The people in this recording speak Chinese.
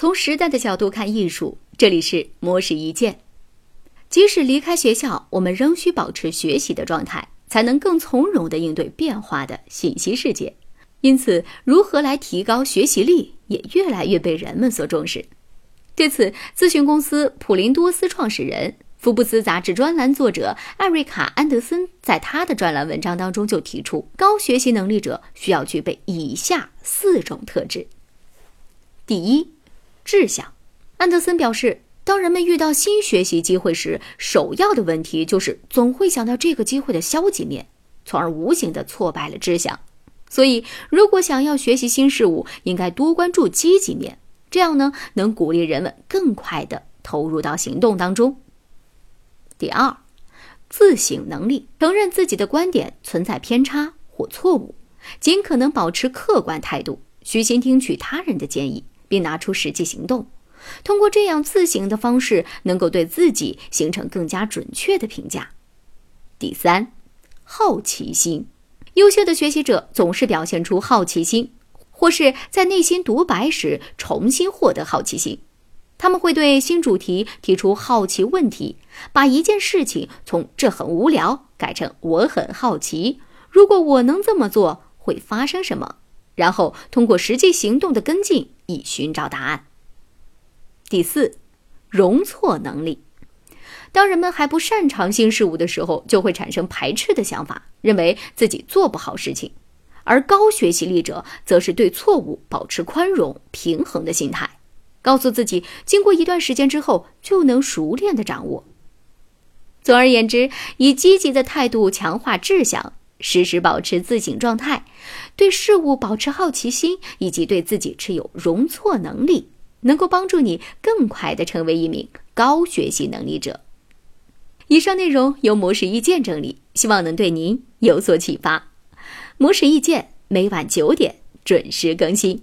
从时代的角度看艺术，这里是模式一见。即使离开学校，我们仍需保持学习的状态，才能更从容地应对变化的信息世界。因此，如何来提高学习力，也越来越被人们所重视。对此，咨询公司普林多斯创始人、福布斯杂志专栏作者艾瑞卡·安德森在他的专栏文章当中就提出，高学习能力者需要具备以下四种特质。第一，志向。安德森表示。当人们遇到新学习机会时，首要的问题就是总会想到这个机会的消极面，从而无形的挫败了志向。所以，如果想要学习新事物，应该多关注积极面，这样呢，能鼓励人们更快的投入到行动当中。第二，自省能力，承认自己的观点存在偏差或错误，尽可能保持客观态度，虚心听取他人的建议，并拿出实际行动。通过这样自省的方式，能够对自己形成更加准确的评价。第三，好奇心，优秀的学习者总是表现出好奇心，或是在内心独白时重新获得好奇心。他们会对新主题提出好奇问题，把一件事情从“这很无聊”改成“我很好奇”。如果我能这么做，会发生什么？然后通过实际行动的跟进，以寻找答案。第四，容错能力。当人们还不擅长新事物的时候，就会产生排斥的想法，认为自己做不好事情；而高学习力者则是对错误保持宽容、平衡的心态，告诉自己，经过一段时间之后就能熟练的掌握。总而言之，以积极的态度强化志向，时时保持自省状态，对事物保持好奇心，以及对自己持有容错能力。能够帮助你更快的成为一名高学习能力者。以上内容由模式意见整理，希望能对您有所启发。模式意见每晚九点准时更新。